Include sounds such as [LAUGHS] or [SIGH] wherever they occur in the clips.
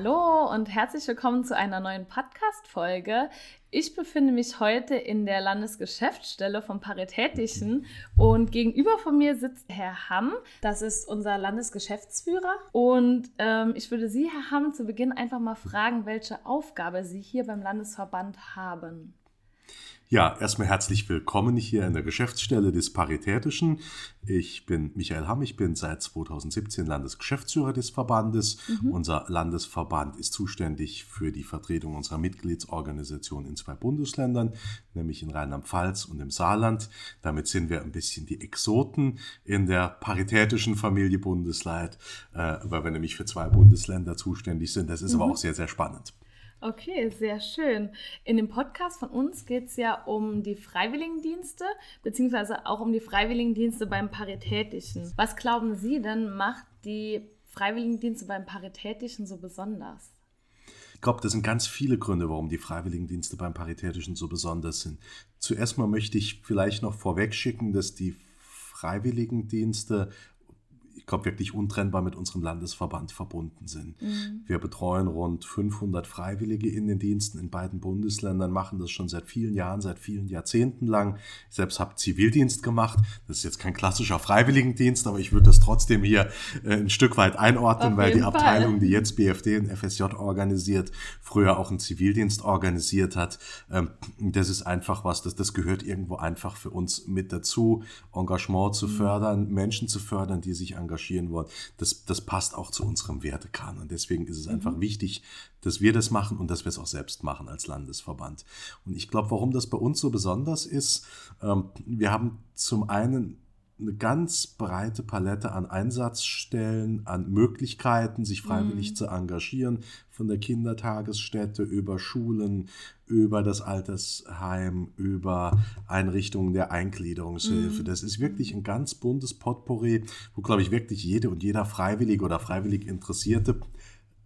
Hallo und herzlich willkommen zu einer neuen Podcast-Folge. Ich befinde mich heute in der Landesgeschäftsstelle vom Paritätischen und gegenüber von mir sitzt Herr Hamm. Das ist unser Landesgeschäftsführer. Und ähm, ich würde Sie, Herr Hamm, zu Beginn einfach mal fragen, welche Aufgabe Sie hier beim Landesverband haben. Ja, erstmal herzlich willkommen hier in der Geschäftsstelle des Paritätischen. Ich bin Michael Hamm, ich bin seit 2017 Landesgeschäftsführer des Verbandes. Mhm. Unser Landesverband ist zuständig für die Vertretung unserer Mitgliedsorganisation in zwei Bundesländern, nämlich in Rheinland-Pfalz und im Saarland. Damit sind wir ein bisschen die Exoten in der paritätischen Familie Bundesleid, äh, weil wir nämlich für zwei Bundesländer zuständig sind. Das ist mhm. aber auch sehr, sehr spannend. Okay, sehr schön. In dem Podcast von uns geht es ja um die Freiwilligendienste, beziehungsweise auch um die Freiwilligendienste beim Paritätischen. Was glauben Sie denn, macht die Freiwilligendienste beim Paritätischen so besonders? Ich glaube, das sind ganz viele Gründe, warum die Freiwilligendienste beim Paritätischen so besonders sind. Zuerst mal möchte ich vielleicht noch vorweg schicken, dass die Freiwilligendienste ich glaube, wirklich untrennbar mit unserem Landesverband verbunden sind. Mhm. Wir betreuen rund 500 Freiwillige in den Diensten in beiden Bundesländern, machen das schon seit vielen Jahren, seit vielen Jahrzehnten lang. Ich selbst habe Zivildienst gemacht. Das ist jetzt kein klassischer Freiwilligendienst, aber ich würde das trotzdem hier äh, ein Stück weit einordnen, Auf weil die Abteilung, Fall. die jetzt BFD und FSJ organisiert, früher auch einen Zivildienst organisiert hat. Ähm, das ist einfach was, das, das gehört irgendwo einfach für uns mit dazu, Engagement zu mhm. fördern, Menschen zu fördern, die sich engagieren engagieren wollen, das, das passt auch zu unserem Wertekanon. Deswegen ist es mhm. einfach wichtig, dass wir das machen und dass wir es auch selbst machen als Landesverband. Und ich glaube, warum das bei uns so besonders ist, ähm, wir haben zum einen eine ganz breite Palette an Einsatzstellen, an Möglichkeiten, sich freiwillig mhm. zu engagieren, von der Kindertagesstätte über Schulen, über das Altersheim, über Einrichtungen der Eingliederungshilfe. Mhm. Das ist wirklich ein ganz buntes Potpourri, wo, glaube ich, wirklich jede und jeder Freiwillige oder freiwillig Interessierte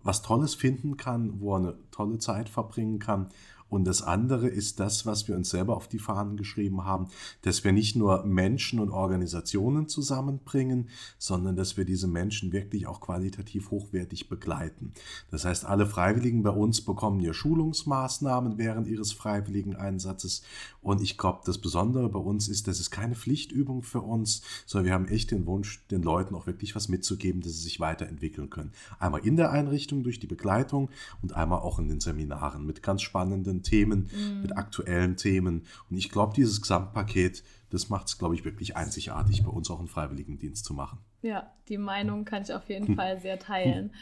was Tolles finden kann, wo er eine tolle Zeit verbringen kann und das andere ist das, was wir uns selber auf die Fahnen geschrieben haben, dass wir nicht nur Menschen und Organisationen zusammenbringen, sondern dass wir diese Menschen wirklich auch qualitativ hochwertig begleiten. Das heißt, alle Freiwilligen bei uns bekommen hier Schulungsmaßnahmen während ihres freiwilligen Einsatzes. Und ich glaube, das Besondere bei uns ist, das ist keine Pflichtübung für uns, sondern wir haben echt den Wunsch, den Leuten auch wirklich was mitzugeben, dass sie sich weiterentwickeln können. Einmal in der Einrichtung durch die Begleitung und einmal auch in den Seminaren mit ganz spannenden Themen, mhm. mit aktuellen Themen. Und ich glaube, dieses Gesamtpaket, das macht es, glaube ich, wirklich einzigartig, bei uns auch einen Freiwilligendienst zu machen. Ja, die Meinung kann ich auf jeden hm. [LAUGHS] Fall sehr teilen.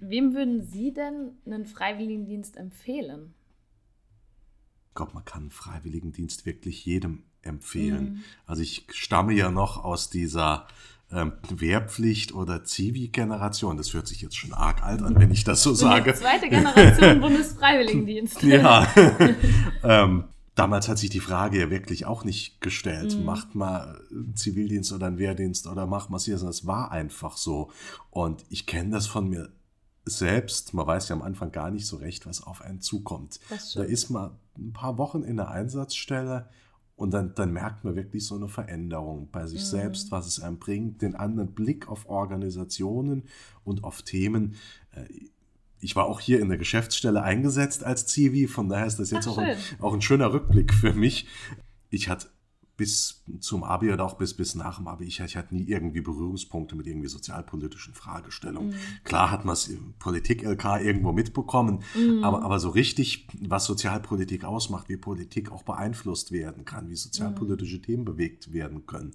Wem würden Sie denn einen Freiwilligendienst empfehlen? Ich glaube, man kann einen Freiwilligendienst wirklich jedem empfehlen. Mhm. Also ich stamme ja noch aus dieser ähm, Wehrpflicht oder Zivi-Generation. Das hört sich jetzt schon arg alt an, wenn ich das so, so sage. Zweite Generation [LAUGHS] Bundesfreiwilligendienst. ja. [LAUGHS] ähm, damals hat sich die Frage ja wirklich auch nicht gestellt. Mhm. Macht mal einen Zivildienst oder einen Wehrdienst oder macht mal hier. Das war einfach so. Und ich kenne das von mir selbst. Man weiß ja am Anfang gar nicht so recht, was auf einen zukommt. Da ist man ein paar Wochen in der Einsatzstelle und dann, dann merkt man wirklich so eine Veränderung bei sich mhm. selbst, was es einem bringt, den anderen Blick auf Organisationen und auf Themen. Äh, ich war auch hier in der Geschäftsstelle eingesetzt als Zivi, von daher ist das jetzt auch ein, auch ein schöner Rückblick für mich. Ich hatte bis zum Abi oder auch bis, bis nach dem Abi, ich, ich hatte nie irgendwie Berührungspunkte mit irgendwie sozialpolitischen Fragestellungen. Mhm. Klar hat man es im Politik-LK irgendwo mitbekommen, mhm. aber, aber so richtig, was Sozialpolitik ausmacht, wie Politik auch beeinflusst werden kann, wie sozialpolitische mhm. Themen bewegt werden können,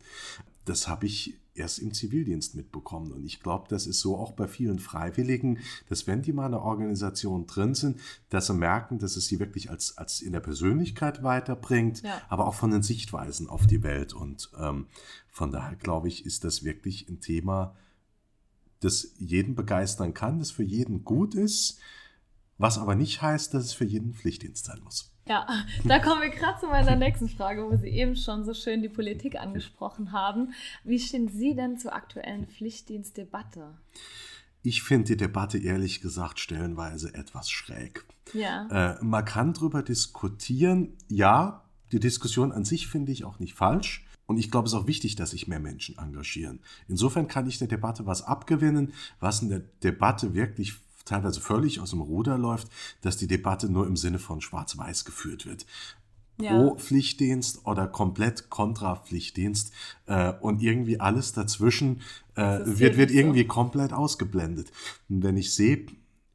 das habe ich erst im Zivildienst mitbekommen. Und ich glaube, das ist so auch bei vielen Freiwilligen, dass wenn die mal in einer Organisation drin sind, dass sie merken, dass es sie wirklich als, als in der Persönlichkeit weiterbringt, ja. aber auch von den Sichtweisen auf die Welt. Und ähm, von daher glaube ich, ist das wirklich ein Thema, das jeden begeistern kann, das für jeden gut ist, was aber nicht heißt, dass es für jeden Pflichtdienst sein muss. Ja, da kommen wir gerade zu meiner nächsten Frage, wo Sie eben schon so schön die Politik angesprochen haben. Wie stehen Sie denn zur aktuellen Pflichtdienstdebatte? Ich finde die Debatte ehrlich gesagt stellenweise etwas schräg. Ja. Äh, man kann darüber diskutieren. Ja, die Diskussion an sich finde ich auch nicht falsch. Und ich glaube, es ist auch wichtig, dass sich mehr Menschen engagieren. Insofern kann ich der Debatte was abgewinnen, was in der Debatte wirklich teilweise völlig aus dem Ruder läuft, dass die Debatte nur im Sinne von Schwarz-Weiß geführt wird. Pro Pflichtdienst oder komplett kontra Pflichtdienst äh, und irgendwie alles dazwischen äh, wird, wird irgendwie so. komplett ausgeblendet. Und wenn ich sehe,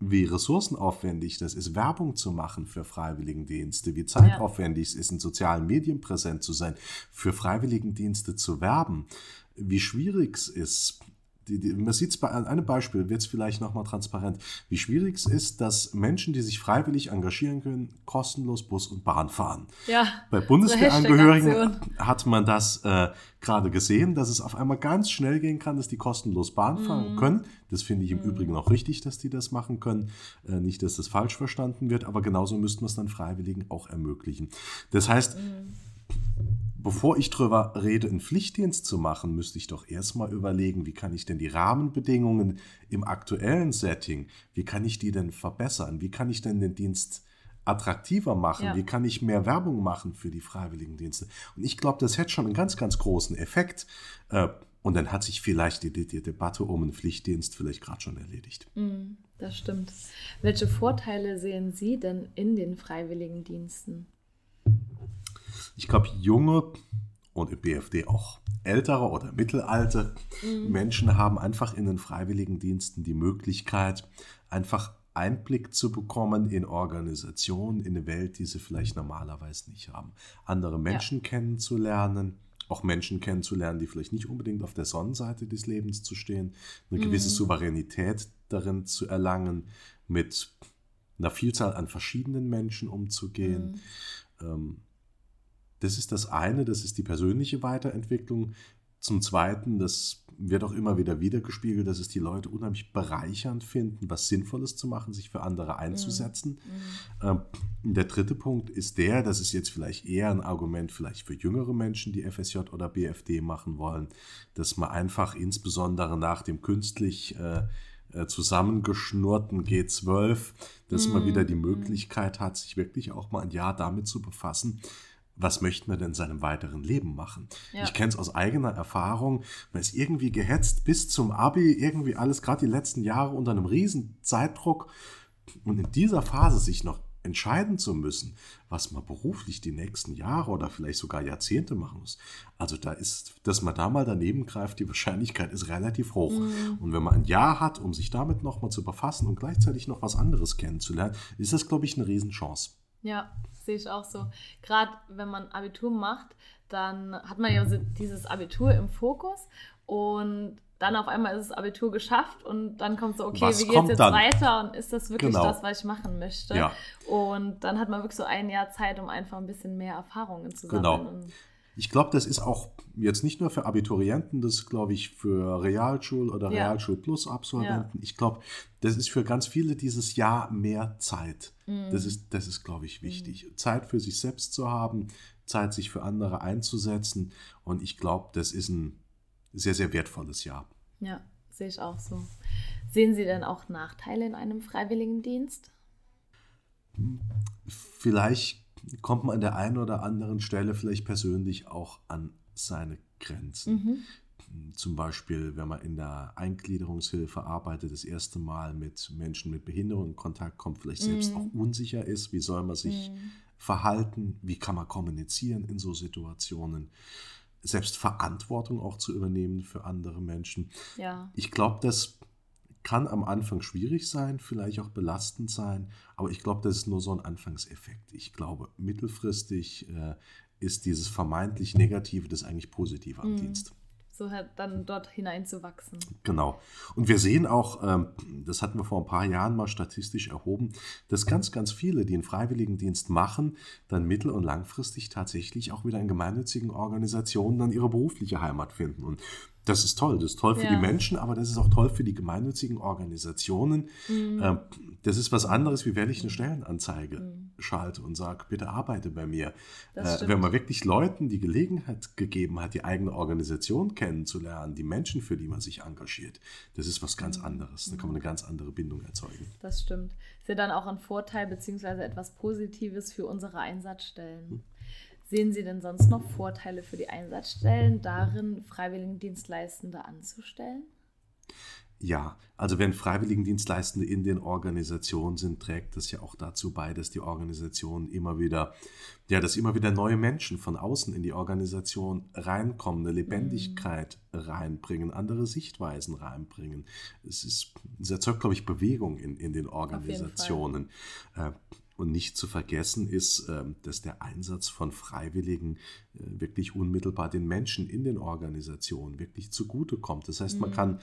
wie ressourcenaufwendig das ist, Werbung zu machen für Freiwilligendienste, wie zeitaufwendig es ist, in sozialen Medien präsent zu sein, für Freiwilligendienste zu werben, wie schwierig es ist, die, die, man sieht es bei einem Beispiel, wird es vielleicht nochmal transparent, wie schwierig es ist, dass Menschen, die sich freiwillig engagieren können, kostenlos Bus und Bahn fahren. Ja, bei Bundeswehrangehörigen hat man das äh, gerade gesehen, dass es auf einmal ganz schnell gehen kann, dass die kostenlos Bahn fahren mhm. können. Das finde ich im mhm. Übrigen auch richtig, dass die das machen können. Äh, nicht, dass das falsch verstanden wird, aber genauso müssten wir es dann Freiwilligen auch ermöglichen. Das heißt, mhm bevor ich darüber rede, einen Pflichtdienst zu machen, müsste ich doch erstmal überlegen, wie kann ich denn die Rahmenbedingungen im aktuellen Setting, wie kann ich die denn verbessern? Wie kann ich denn den Dienst attraktiver machen? Ja. Wie kann ich mehr Werbung machen für die Freiwilligendienste? Und ich glaube, das hätte schon einen ganz, ganz großen Effekt. Äh, und dann hat sich vielleicht die, die Debatte um einen Pflichtdienst vielleicht gerade schon erledigt. Mm, das stimmt. Welche Vorteile sehen Sie denn in den Freiwilligendiensten? Ich glaube, junge und im BFD auch ältere oder mittelalte mhm. Menschen haben einfach in den Freiwilligendiensten die Möglichkeit, einfach Einblick zu bekommen in Organisationen, in eine Welt, die sie vielleicht normalerweise nicht haben. Andere Menschen ja. kennenzulernen, auch Menschen kennenzulernen, die vielleicht nicht unbedingt auf der Sonnenseite des Lebens zu stehen, eine mhm. gewisse Souveränität darin zu erlangen, mit einer Vielzahl an verschiedenen Menschen umzugehen. Mhm. Ähm, das ist das eine, das ist die persönliche Weiterentwicklung. Zum Zweiten, das wird auch immer wieder wiedergespiegelt, dass es die Leute unheimlich bereichernd finden, was Sinnvolles zu machen, sich für andere einzusetzen. Mhm. Ähm, der dritte Punkt ist der, das ist jetzt vielleicht eher ein Argument vielleicht für jüngere Menschen, die FSJ oder BFD machen wollen, dass man einfach insbesondere nach dem künstlich äh, äh zusammengeschnurrten G12, dass mhm. man wieder die Möglichkeit hat, sich wirklich auch mal ein Jahr damit zu befassen, was möchte man denn in seinem weiteren Leben machen? Ja. Ich kenne es aus eigener Erfahrung. Man ist irgendwie gehetzt bis zum Abi, irgendwie alles, gerade die letzten Jahre unter einem riesen Zeitdruck. Und in dieser Phase sich noch entscheiden zu müssen, was man beruflich die nächsten Jahre oder vielleicht sogar Jahrzehnte machen muss. Also da ist, dass man da mal daneben greift, die Wahrscheinlichkeit ist relativ hoch. Mhm. Und wenn man ein Jahr hat, um sich damit nochmal zu befassen und gleichzeitig noch was anderes kennenzulernen, ist das, glaube ich, eine Riesenchance. Ja, sehe ich auch so. Gerade wenn man Abitur macht, dann hat man ja dieses Abitur im Fokus und dann auf einmal ist das Abitur geschafft und dann kommt so, okay, was wie geht es jetzt dann? weiter und ist das wirklich genau. das, was ich machen möchte? Ja. Und dann hat man wirklich so ein Jahr Zeit, um einfach ein bisschen mehr Erfahrungen zu sammeln. Genau. Ich glaube, das ist auch jetzt nicht nur für Abiturienten, das glaube ich für Realschul- oder ja. Realschul-Plus-Absolventen. Ja. Ich glaube, das ist für ganz viele dieses Jahr mehr Zeit. Mhm. Das ist, das ist glaube ich, wichtig. Mhm. Zeit für sich selbst zu haben, Zeit, sich für andere einzusetzen. Und ich glaube, das ist ein sehr, sehr wertvolles Jahr. Ja, sehe ich auch so. Sehen Sie denn auch Nachteile in einem Freiwilligendienst? Vielleicht kommt man an der einen oder anderen Stelle vielleicht persönlich auch an seine Grenzen. Mhm. Zum Beispiel, wenn man in der Eingliederungshilfe arbeitet, das erste Mal mit Menschen mit Behinderung in Kontakt kommt, vielleicht selbst mhm. auch unsicher ist, wie soll man sich mhm. verhalten, wie kann man kommunizieren in so Situationen selbst Verantwortung auch zu übernehmen für andere Menschen. Ja. Ich glaube, dass kann am Anfang schwierig sein, vielleicht auch belastend sein, aber ich glaube, das ist nur so ein Anfangseffekt. Ich glaube, mittelfristig äh, ist dieses vermeintlich Negative das eigentlich Positive am mhm. Dienst. So halt dann dort hineinzuwachsen. Genau. Und wir sehen auch, ähm, das hatten wir vor ein paar Jahren mal statistisch erhoben, dass ganz, ganz viele, die einen Freiwilligendienst machen, dann mittel- und langfristig tatsächlich auch wieder in gemeinnützigen Organisationen dann ihre berufliche Heimat finden. Und das ist toll. Das ist toll für ja. die Menschen, aber das ist auch toll für die gemeinnützigen Organisationen. Mhm. Ähm, das ist was anderes, wie wenn ich eine Stellenanzeige mhm. schalte und sage, bitte arbeite bei mir. Äh, wenn man wirklich Leuten die Gelegenheit gegeben hat, die eigene Organisation kennenzulernen, die Menschen, für die man sich engagiert, das ist was ganz mhm. anderes. Da kann man eine ganz andere Bindung erzeugen. Das stimmt. Ist ja dann auch ein Vorteil bzw. etwas Positives für unsere Einsatzstellen. Mhm. Sehen Sie denn sonst noch Vorteile für die Einsatzstellen darin, Freiwilligendienstleistende anzustellen? Ja, also wenn Freiwilligendienstleistende in den Organisationen sind, trägt das ja auch dazu bei, dass die Organisationen immer wieder, ja, dass immer wieder neue Menschen von außen in die Organisation reinkommen, eine Lebendigkeit mhm. reinbringen, andere Sichtweisen reinbringen. Es, ist, es erzeugt, glaube ich, Bewegung in, in den Organisationen. Äh, und nicht zu vergessen ist, ähm, dass der Einsatz von Freiwilligen äh, wirklich unmittelbar den Menschen in den Organisationen wirklich zugutekommt. Das heißt, man mhm. kann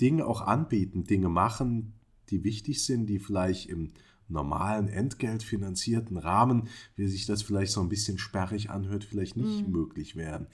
Dinge auch anbieten, Dinge machen, die wichtig sind, die vielleicht im normalen entgeltfinanzierten Rahmen, wie sich das vielleicht so ein bisschen sperrig anhört, vielleicht nicht mhm. möglich wären.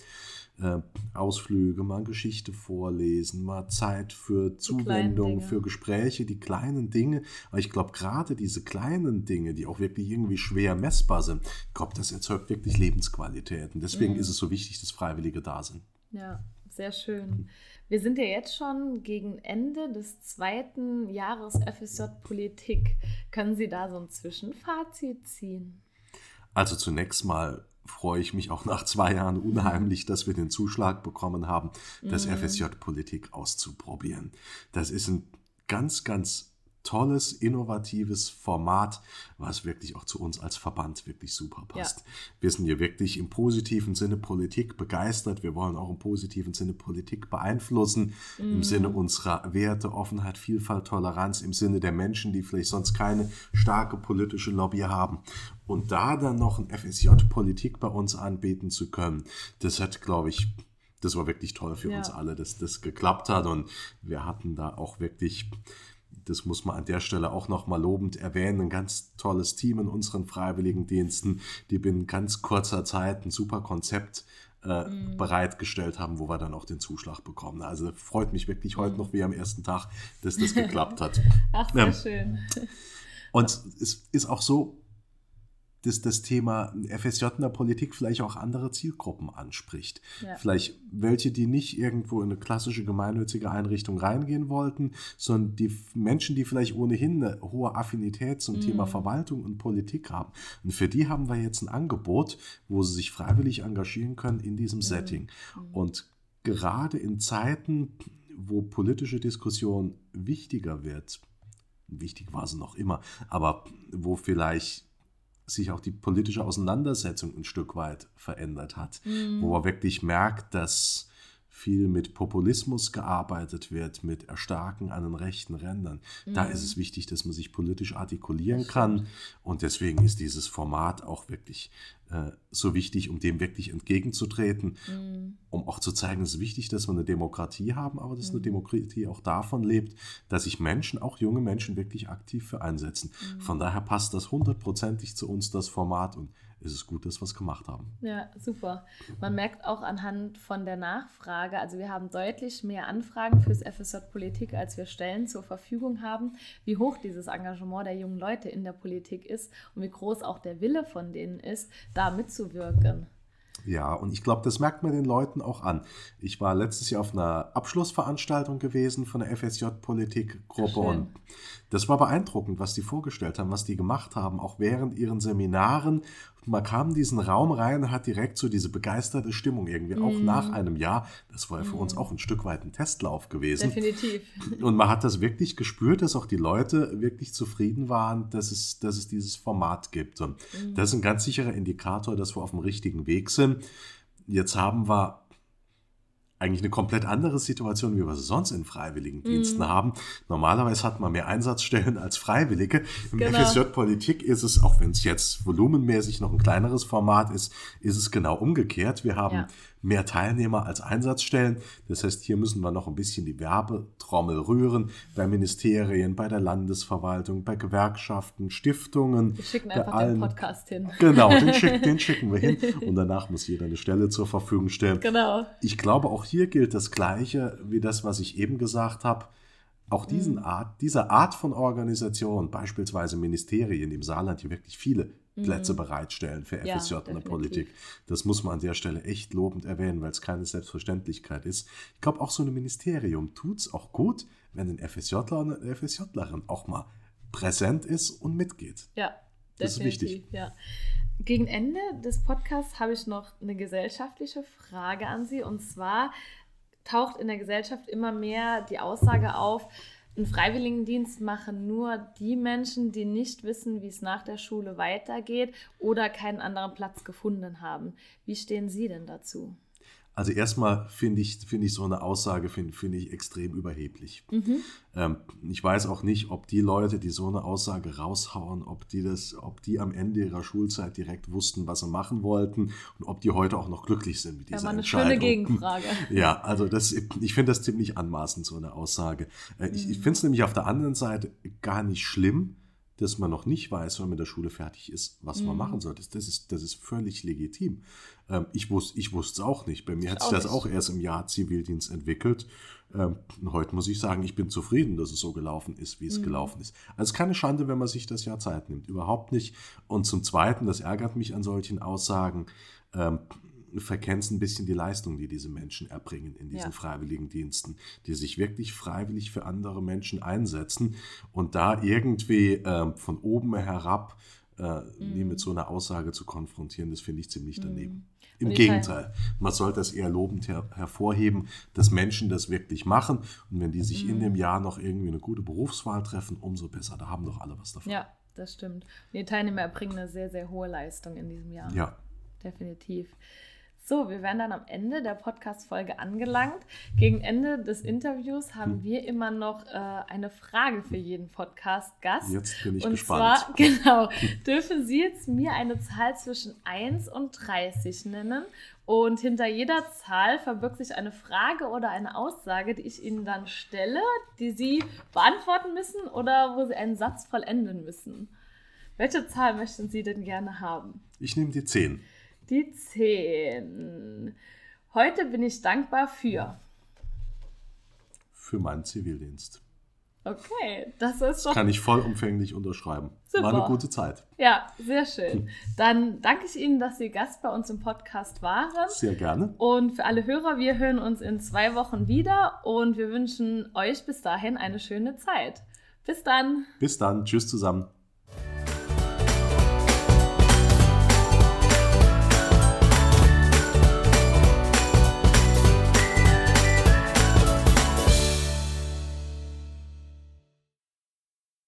Äh, Ausflüge, mal Geschichte vorlesen, mal Zeit für Zuwendung, für Gespräche, die kleinen Dinge. Aber ich glaube, gerade diese kleinen Dinge, die auch wirklich irgendwie schwer messbar sind, ich glaube, das erzeugt wirklich Lebensqualität. Und deswegen mhm. ist es so wichtig, dass Freiwillige da sind. Ja, sehr schön. Wir sind ja jetzt schon gegen Ende des zweiten Jahres FSJ Politik. Können Sie da so ein Zwischenfazit ziehen? Also zunächst mal freue ich mich auch nach zwei Jahren unheimlich, dass wir den Zuschlag bekommen haben, das mhm. FSJ Politik auszuprobieren. Das ist ein ganz, ganz tolles, innovatives Format, was wirklich auch zu uns als Verband wirklich super passt. Ja. Wir sind hier wirklich im positiven Sinne Politik begeistert. Wir wollen auch im positiven Sinne Politik beeinflussen, mhm. im Sinne unserer Werte, Offenheit, Vielfalt, Toleranz, im Sinne der Menschen, die vielleicht sonst keine starke politische Lobby haben. Und da dann noch ein FSJ Politik bei uns anbieten zu können, das hat, glaube ich, das war wirklich toll für ja. uns alle, dass das geklappt hat. Und wir hatten da auch wirklich das muss man an der Stelle auch nochmal lobend erwähnen, ein ganz tolles Team in unseren Freiwilligendiensten, die binnen ganz kurzer Zeit ein super Konzept äh, mm. bereitgestellt haben, wo wir dann auch den Zuschlag bekommen. Also freut mich wirklich heute mm. noch wie am ersten Tag, dass das [LAUGHS] geklappt hat. Ach, sehr ähm, schön. Und es ist auch so, dass das Thema FSJ in der Politik vielleicht auch andere Zielgruppen anspricht. Ja. Vielleicht welche, die nicht irgendwo in eine klassische gemeinnützige Einrichtung reingehen wollten, sondern die Menschen, die vielleicht ohnehin eine hohe Affinität zum mhm. Thema Verwaltung und Politik haben. Und für die haben wir jetzt ein Angebot, wo sie sich freiwillig engagieren können in diesem mhm. Setting. Mhm. Und gerade in Zeiten, wo politische Diskussion wichtiger wird, wichtig war sie noch immer, aber wo vielleicht sich auch die politische Auseinandersetzung ein Stück weit verändert hat, mhm. wo man wirklich merkt, dass viel mit Populismus gearbeitet wird, mit Erstarken an den rechten Rändern. Mhm. Da ist es wichtig, dass man sich politisch artikulieren kann. Und deswegen ist dieses Format auch wirklich äh, so wichtig, um dem wirklich entgegenzutreten, mhm. um auch zu zeigen, es ist wichtig, dass wir eine Demokratie haben, aber dass mhm. eine Demokratie auch davon lebt, dass sich Menschen, auch junge Menschen, wirklich aktiv für einsetzen. Mhm. Von daher passt das hundertprozentig zu uns, das Format. Und ist es gut, dass wir es gemacht haben. Ja, super. Man merkt auch anhand von der Nachfrage, also wir haben deutlich mehr Anfragen fürs FSJ Politik, als wir Stellen zur Verfügung haben, wie hoch dieses Engagement der jungen Leute in der Politik ist und wie groß auch der Wille von denen ist, da mitzuwirken. Ja, und ich glaube, das merkt man den Leuten auch an. Ich war letztes Jahr auf einer Abschlussveranstaltung gewesen von der FSJ-Politikgruppe und das war beeindruckend, was die vorgestellt haben, was die gemacht haben, auch während ihren Seminaren man kam in diesen Raum rein und hat direkt so diese begeisterte Stimmung irgendwie, mm. auch mhm. nach einem Jahr. Das war ja für mm. uns auch ein Stück weit ein Testlauf gewesen. Definitiv. Und man hat das wirklich gespürt, dass auch die Leute wirklich zufrieden waren, dass es, dass es dieses Format gibt. Und mm. das ist ein ganz sicherer Indikator, dass wir auf dem richtigen Weg sind. Jetzt haben wir eigentlich eine komplett andere Situation, wie wir sie sonst in Freiwilligendiensten mm. haben. Normalerweise hat man mehr Einsatzstellen als Freiwillige. Im genau. FSJ Politik ist es, auch wenn es jetzt volumenmäßig noch ein kleineres Format ist, ist es genau umgekehrt. Wir haben ja mehr Teilnehmer als Einsatzstellen. Das heißt, hier müssen wir noch ein bisschen die Werbetrommel rühren bei Ministerien, bei der Landesverwaltung, bei Gewerkschaften, Stiftungen. Wir schicken einfach allen, den Podcast hin. Genau, den, [LAUGHS] schick, den schicken wir hin und danach muss jeder eine Stelle zur Verfügung stellen. Genau. Ich glaube, auch hier gilt das Gleiche wie das, was ich eben gesagt habe. Auch diesen mhm. Art, dieser Art von Organisation, beispielsweise Ministerien im Saarland, die wirklich viele Plätze mhm. bereitstellen für FSJ ja, in der Politik. Das muss man an der Stelle echt lobend erwähnen, weil es keine Selbstverständlichkeit ist. Ich glaube, auch so ein Ministerium tut es auch gut, wenn ein FSJler und eine FSJlerin auch mal präsent ist und mitgeht. Ja, das ist wichtig. Ja. Gegen Ende des Podcasts habe ich noch eine gesellschaftliche Frage an Sie und zwar taucht in der Gesellschaft immer mehr die Aussage auf, einen Freiwilligendienst machen nur die Menschen, die nicht wissen, wie es nach der Schule weitergeht oder keinen anderen Platz gefunden haben. Wie stehen Sie denn dazu? Also erstmal finde ich, find ich so eine Aussage find, find ich extrem überheblich. Mhm. Ähm, ich weiß auch nicht, ob die Leute, die so eine Aussage raushauen, ob die das, ob die am Ende ihrer Schulzeit direkt wussten, was sie machen wollten und ob die heute auch noch glücklich sind mit dieser ja, eine Entscheidung. Schöne Gegenfrage. [LAUGHS] Ja, also das, ich finde das ziemlich anmaßend, so eine Aussage. Äh, mhm. Ich, ich finde es nämlich auf der anderen Seite gar nicht schlimm, dass man noch nicht weiß, wenn man mit der Schule fertig ist, was mhm. man machen soll. Das, das, ist, das ist völlig legitim. Ähm, ich wusste ich es auch nicht. Bei mir ich hat sich das nicht. auch erst im Jahr Zivildienst entwickelt. Ähm, heute muss ich sagen, ich bin zufrieden, dass es so gelaufen ist, wie es mhm. gelaufen ist. Also keine Schande, wenn man sich das Jahr Zeit nimmt. Überhaupt nicht. Und zum Zweiten, das ärgert mich an solchen Aussagen, ähm, verkennst ein bisschen die Leistung, die diese Menschen erbringen in diesen ja. freiwilligen Diensten, die sich wirklich freiwillig für andere Menschen einsetzen und da irgendwie äh, von oben herab äh, mhm. mit so einer Aussage zu konfrontieren, das finde ich ziemlich daneben. Mhm. Im Gegenteil, man sollte es eher lobend her hervorheben, dass Menschen das wirklich machen. Und wenn die sich mhm. in dem Jahr noch irgendwie eine gute Berufswahl treffen, umso besser. Da haben doch alle was davon. Ja, das stimmt. die Teilnehmer erbringen eine sehr, sehr hohe Leistung in diesem Jahr. Ja. Definitiv. So, wir werden dann am Ende der Podcast-Folge angelangt. Gegen Ende des Interviews haben hm. wir immer noch äh, eine Frage für jeden Podcast-Gast. Jetzt bin ich und gespannt. Zwar, [LAUGHS] genau, dürfen Sie jetzt mir eine Zahl zwischen 1 und 30 nennen. Und hinter jeder Zahl verbirgt sich eine Frage oder eine Aussage, die ich Ihnen dann stelle, die Sie beantworten müssen oder wo Sie einen Satz vollenden müssen. Welche Zahl möchten Sie denn gerne haben? Ich nehme die 10. Die 10. Heute bin ich dankbar für. Für meinen Zivildienst. Okay, das ist schon. Kann ich vollumfänglich unterschreiben. Super. War eine gute Zeit. Ja, sehr schön. Dann danke ich Ihnen, dass Sie Gast bei uns im Podcast waren. Sehr gerne. Und für alle Hörer, wir hören uns in zwei Wochen wieder und wir wünschen euch bis dahin eine schöne Zeit. Bis dann. Bis dann. Tschüss zusammen.